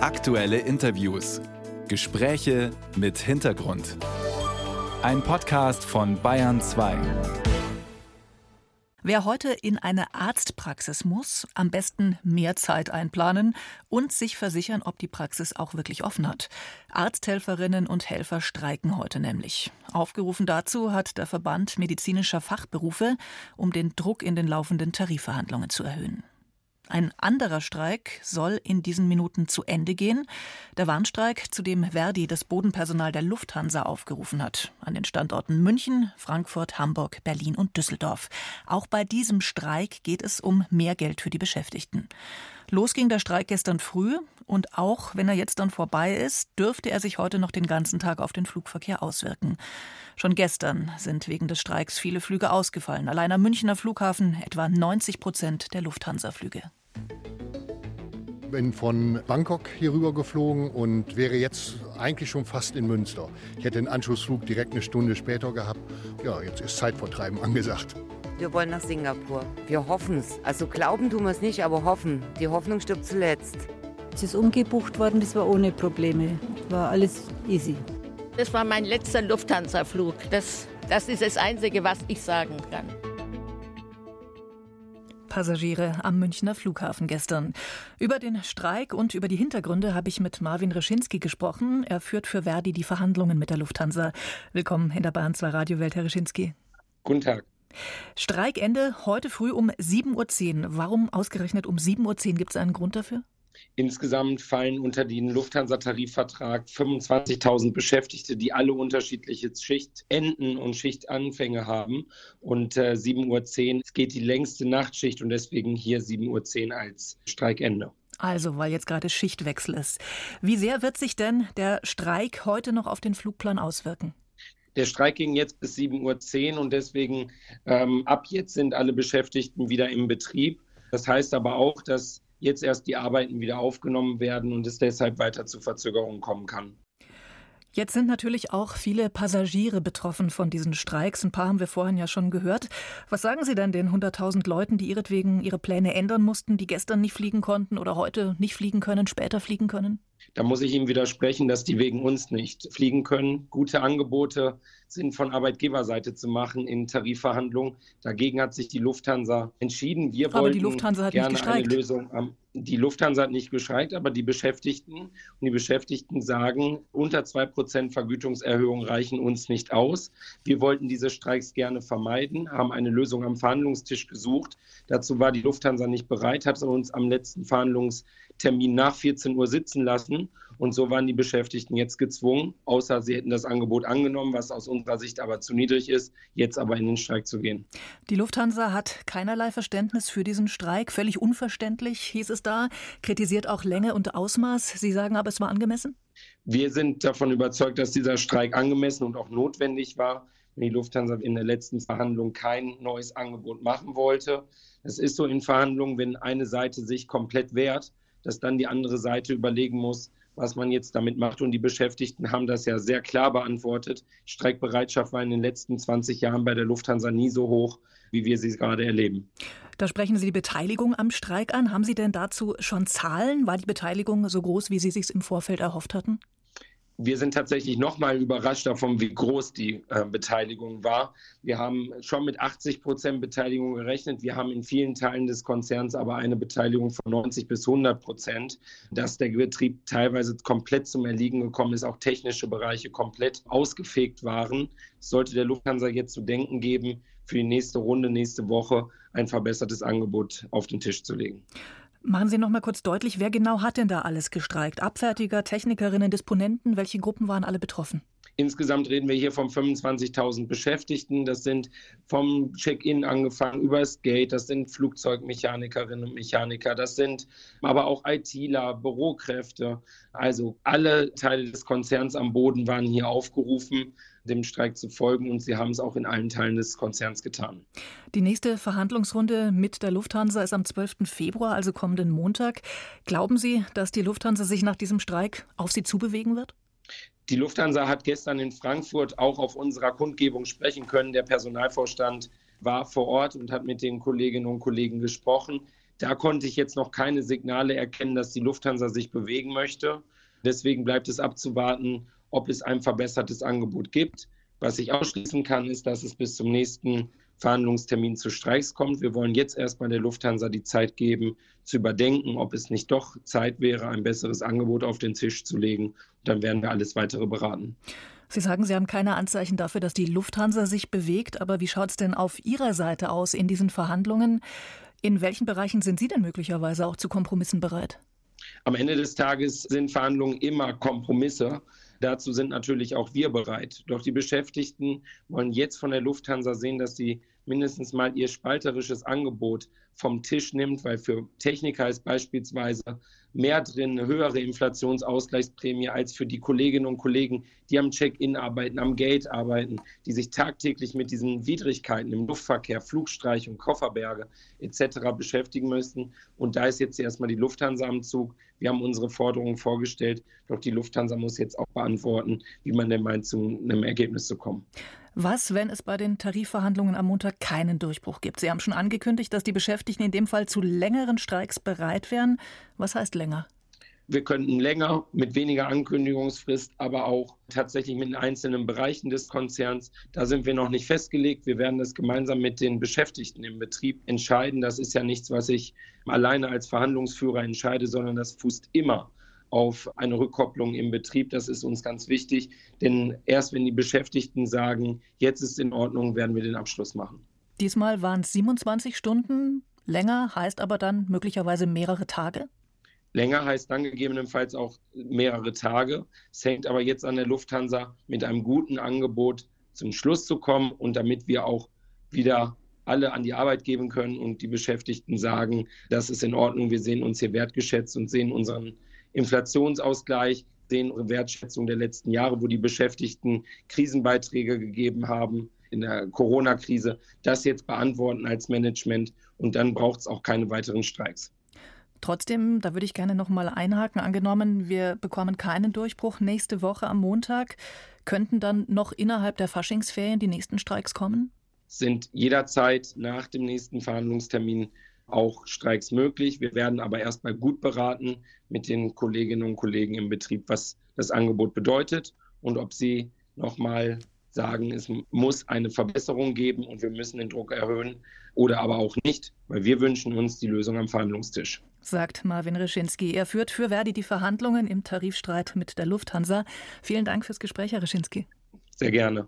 Aktuelle Interviews. Gespräche mit Hintergrund. Ein Podcast von Bayern 2. Wer heute in eine Arztpraxis muss, am besten mehr Zeit einplanen und sich versichern, ob die Praxis auch wirklich offen hat. Arzthelferinnen und Helfer streiken heute nämlich. Aufgerufen dazu hat der Verband medizinischer Fachberufe, um den Druck in den laufenden Tarifverhandlungen zu erhöhen. Ein anderer Streik soll in diesen Minuten zu Ende gehen. Der Warnstreik, zu dem Verdi das Bodenpersonal der Lufthansa aufgerufen hat. An den Standorten München, Frankfurt, Hamburg, Berlin und Düsseldorf. Auch bei diesem Streik geht es um mehr Geld für die Beschäftigten. Los ging der Streik gestern früh und auch wenn er jetzt dann vorbei ist, dürfte er sich heute noch den ganzen Tag auf den Flugverkehr auswirken. Schon gestern sind wegen des Streiks viele Flüge ausgefallen. Allein am Münchner Flughafen etwa 90 Prozent der Lufthansa-Flüge. Bin von Bangkok hier rüber geflogen und wäre jetzt eigentlich schon fast in Münster. Ich hätte den Anschlussflug direkt eine Stunde später gehabt. Ja, jetzt ist Zeitvertreiben angesagt. Wir wollen nach Singapur. Wir hoffen es. Also glauben tun wir es nicht, aber hoffen. Die Hoffnung stirbt zuletzt. Es ist umgebucht worden, das war ohne Probleme. War alles easy. Das war mein letzter Lufthansa-Flug. Das, das ist das Einzige, was ich sagen kann. Passagiere am Münchner Flughafen gestern. Über den Streik und über die Hintergründe habe ich mit Marvin Reschinski gesprochen. Er führt für Verdi die Verhandlungen mit der Lufthansa. Willkommen in der Bahn 2 Radiowelt, Herr Reschinski. Guten Tag. Streikende heute früh um 7.10 Uhr. Warum ausgerechnet um 7.10 Uhr? Gibt es einen Grund dafür? Insgesamt fallen unter den Lufthansa-Tarifvertrag 25.000 Beschäftigte, die alle unterschiedliche Schichtenden und Schichtanfänge haben. Und äh, 7.10 Uhr geht die längste Nachtschicht und deswegen hier 7.10 Uhr als Streikende. Also, weil jetzt gerade Schichtwechsel ist. Wie sehr wird sich denn der Streik heute noch auf den Flugplan auswirken? Der Streik ging jetzt bis 7.10 Uhr und deswegen ähm, ab jetzt sind alle Beschäftigten wieder im Betrieb. Das heißt aber auch, dass jetzt erst die Arbeiten wieder aufgenommen werden und es deshalb weiter zu Verzögerungen kommen kann. Jetzt sind natürlich auch viele Passagiere betroffen von diesen Streiks. Ein paar haben wir vorhin ja schon gehört. Was sagen Sie denn den 100.000 Leuten, die ihretwegen ihre Pläne ändern mussten, die gestern nicht fliegen konnten oder heute nicht fliegen können, später fliegen können? Da muss ich ihm widersprechen, dass die wegen uns nicht fliegen können. Gute Angebote sind von Arbeitgeberseite zu machen in Tarifverhandlungen. Dagegen hat sich die Lufthansa entschieden. Wir Aber die Lufthansa hat gerne nicht gestreikt. eine Lösung am die Lufthansa hat nicht gestreikt, aber die Beschäftigten und die Beschäftigten sagen, unter 2% Vergütungserhöhung reichen uns nicht aus. Wir wollten diese Streiks gerne vermeiden, haben eine Lösung am Verhandlungstisch gesucht. Dazu war die Lufthansa nicht bereit, hat uns am letzten Verhandlungstermin nach 14 Uhr sitzen lassen. Und so waren die Beschäftigten jetzt gezwungen, außer sie hätten das Angebot angenommen, was aus unserer Sicht aber zu niedrig ist, jetzt aber in den Streik zu gehen. Die Lufthansa hat keinerlei Verständnis für diesen Streik. Völlig unverständlich hieß es da. Kritisiert auch Länge und Ausmaß. Sie sagen aber, es war angemessen? Wir sind davon überzeugt, dass dieser Streik angemessen und auch notwendig war, wenn die Lufthansa in der letzten Verhandlung kein neues Angebot machen wollte. Es ist so in Verhandlungen, wenn eine Seite sich komplett wehrt, dass dann die andere Seite überlegen muss, was man jetzt damit macht. Und die Beschäftigten haben das ja sehr klar beantwortet. Streikbereitschaft war in den letzten 20 Jahren bei der Lufthansa nie so hoch, wie wir sie gerade erleben. Da sprechen Sie die Beteiligung am Streik an. Haben Sie denn dazu schon Zahlen? War die Beteiligung so groß, wie Sie sich im Vorfeld erhofft hatten? Wir sind tatsächlich nochmal überrascht davon, wie groß die äh, Beteiligung war. Wir haben schon mit 80 Prozent Beteiligung gerechnet. Wir haben in vielen Teilen des Konzerns aber eine Beteiligung von 90 bis 100 Prozent. Dass der Betrieb teilweise komplett zum Erliegen gekommen ist, auch technische Bereiche komplett ausgefegt waren, sollte der Lufthansa jetzt zu denken geben, für die nächste Runde, nächste Woche ein verbessertes Angebot auf den Tisch zu legen. Machen Sie noch mal kurz deutlich, wer genau hat denn da alles gestreikt? Abfertiger, Technikerinnen, Disponenten, welche Gruppen waren alle betroffen? Insgesamt reden wir hier von 25.000 Beschäftigten. Das sind vom Check-in angefangen über das Gate, das sind Flugzeugmechanikerinnen und Mechaniker, das sind aber auch ITler, Bürokräfte. Also alle Teile des Konzerns am Boden waren hier aufgerufen, dem Streik zu folgen und sie haben es auch in allen Teilen des Konzerns getan. Die nächste Verhandlungsrunde mit der Lufthansa ist am 12. Februar, also kommenden Montag. Glauben Sie, dass die Lufthansa sich nach diesem Streik auf Sie zubewegen wird? Die Lufthansa hat gestern in Frankfurt auch auf unserer Kundgebung sprechen können. Der Personalvorstand war vor Ort und hat mit den Kolleginnen und Kollegen gesprochen. Da konnte ich jetzt noch keine Signale erkennen, dass die Lufthansa sich bewegen möchte. Deswegen bleibt es abzuwarten, ob es ein verbessertes Angebot gibt. Was ich ausschließen kann, ist, dass es bis zum nächsten Verhandlungstermin zu Streiks kommt. Wir wollen jetzt erstmal der Lufthansa die Zeit geben, zu überdenken, ob es nicht doch Zeit wäre, ein besseres Angebot auf den Tisch zu legen. Dann werden wir alles weitere beraten. Sie sagen, Sie haben keine Anzeichen dafür, dass die Lufthansa sich bewegt. Aber wie schaut es denn auf Ihrer Seite aus in diesen Verhandlungen? In welchen Bereichen sind Sie denn möglicherweise auch zu Kompromissen bereit? Am Ende des Tages sind Verhandlungen immer Kompromisse. Dazu sind natürlich auch wir bereit. Doch die Beschäftigten wollen jetzt von der Lufthansa sehen, dass sie mindestens mal ihr spalterisches Angebot vom Tisch nimmt, weil für Techniker ist beispielsweise mehr drin, eine höhere Inflationsausgleichsprämie als für die Kolleginnen und Kollegen, die am Check-in arbeiten, am Gate arbeiten, die sich tagtäglich mit diesen Widrigkeiten im Luftverkehr, Flugstreich und Kofferberge etc. beschäftigen müssen. Und da ist jetzt erstmal die Lufthansa am Zug. Wir haben unsere Forderungen vorgestellt, doch die Lufthansa muss jetzt auch beantworten, wie man denn meint, zu einem Ergebnis zu kommen. Was, wenn es bei den Tarifverhandlungen am Montag keinen Durchbruch gibt? Sie haben schon angekündigt, dass die Beschäftigten in dem Fall zu längeren Streiks bereit wären. Was heißt länger? Wir könnten länger mit weniger Ankündigungsfrist, aber auch tatsächlich mit den einzelnen Bereichen des Konzerns. Da sind wir noch nicht festgelegt. Wir werden das gemeinsam mit den Beschäftigten im Betrieb entscheiden. Das ist ja nichts, was ich alleine als Verhandlungsführer entscheide, sondern das fußt immer auf eine Rückkopplung im Betrieb. Das ist uns ganz wichtig, denn erst wenn die Beschäftigten sagen, jetzt ist in Ordnung, werden wir den Abschluss machen. Diesmal waren es 27 Stunden. Länger heißt aber dann möglicherweise mehrere Tage? Länger heißt dann gegebenenfalls auch mehrere Tage. Es hängt aber jetzt an der Lufthansa mit einem guten Angebot zum Schluss zu kommen und damit wir auch wieder alle an die Arbeit geben können und die Beschäftigten sagen, das ist in Ordnung, wir sehen uns hier wertgeschätzt und sehen unseren Inflationsausgleich, sehen Wertschätzung der letzten Jahre, wo die Beschäftigten Krisenbeiträge gegeben haben in der Corona-Krise, das jetzt beantworten als Management und dann braucht es auch keine weiteren Streiks. Trotzdem, da würde ich gerne noch mal einhaken. Angenommen, wir bekommen keinen Durchbruch nächste Woche am Montag, könnten dann noch innerhalb der Faschingsferien die nächsten Streiks kommen? Sind jederzeit nach dem nächsten Verhandlungstermin auch Streiks möglich. Wir werden aber erstmal gut beraten mit den Kolleginnen und Kollegen im Betrieb, was das Angebot bedeutet und ob sie nochmal sagen, es muss eine Verbesserung geben und wir müssen den Druck erhöhen oder aber auch nicht, weil wir wünschen uns die Lösung am Verhandlungstisch. Sagt Marvin Reschinski. Er führt für Verdi die Verhandlungen im Tarifstreit mit der Lufthansa. Vielen Dank fürs Gespräch, Herr Reschinski. Sehr gerne.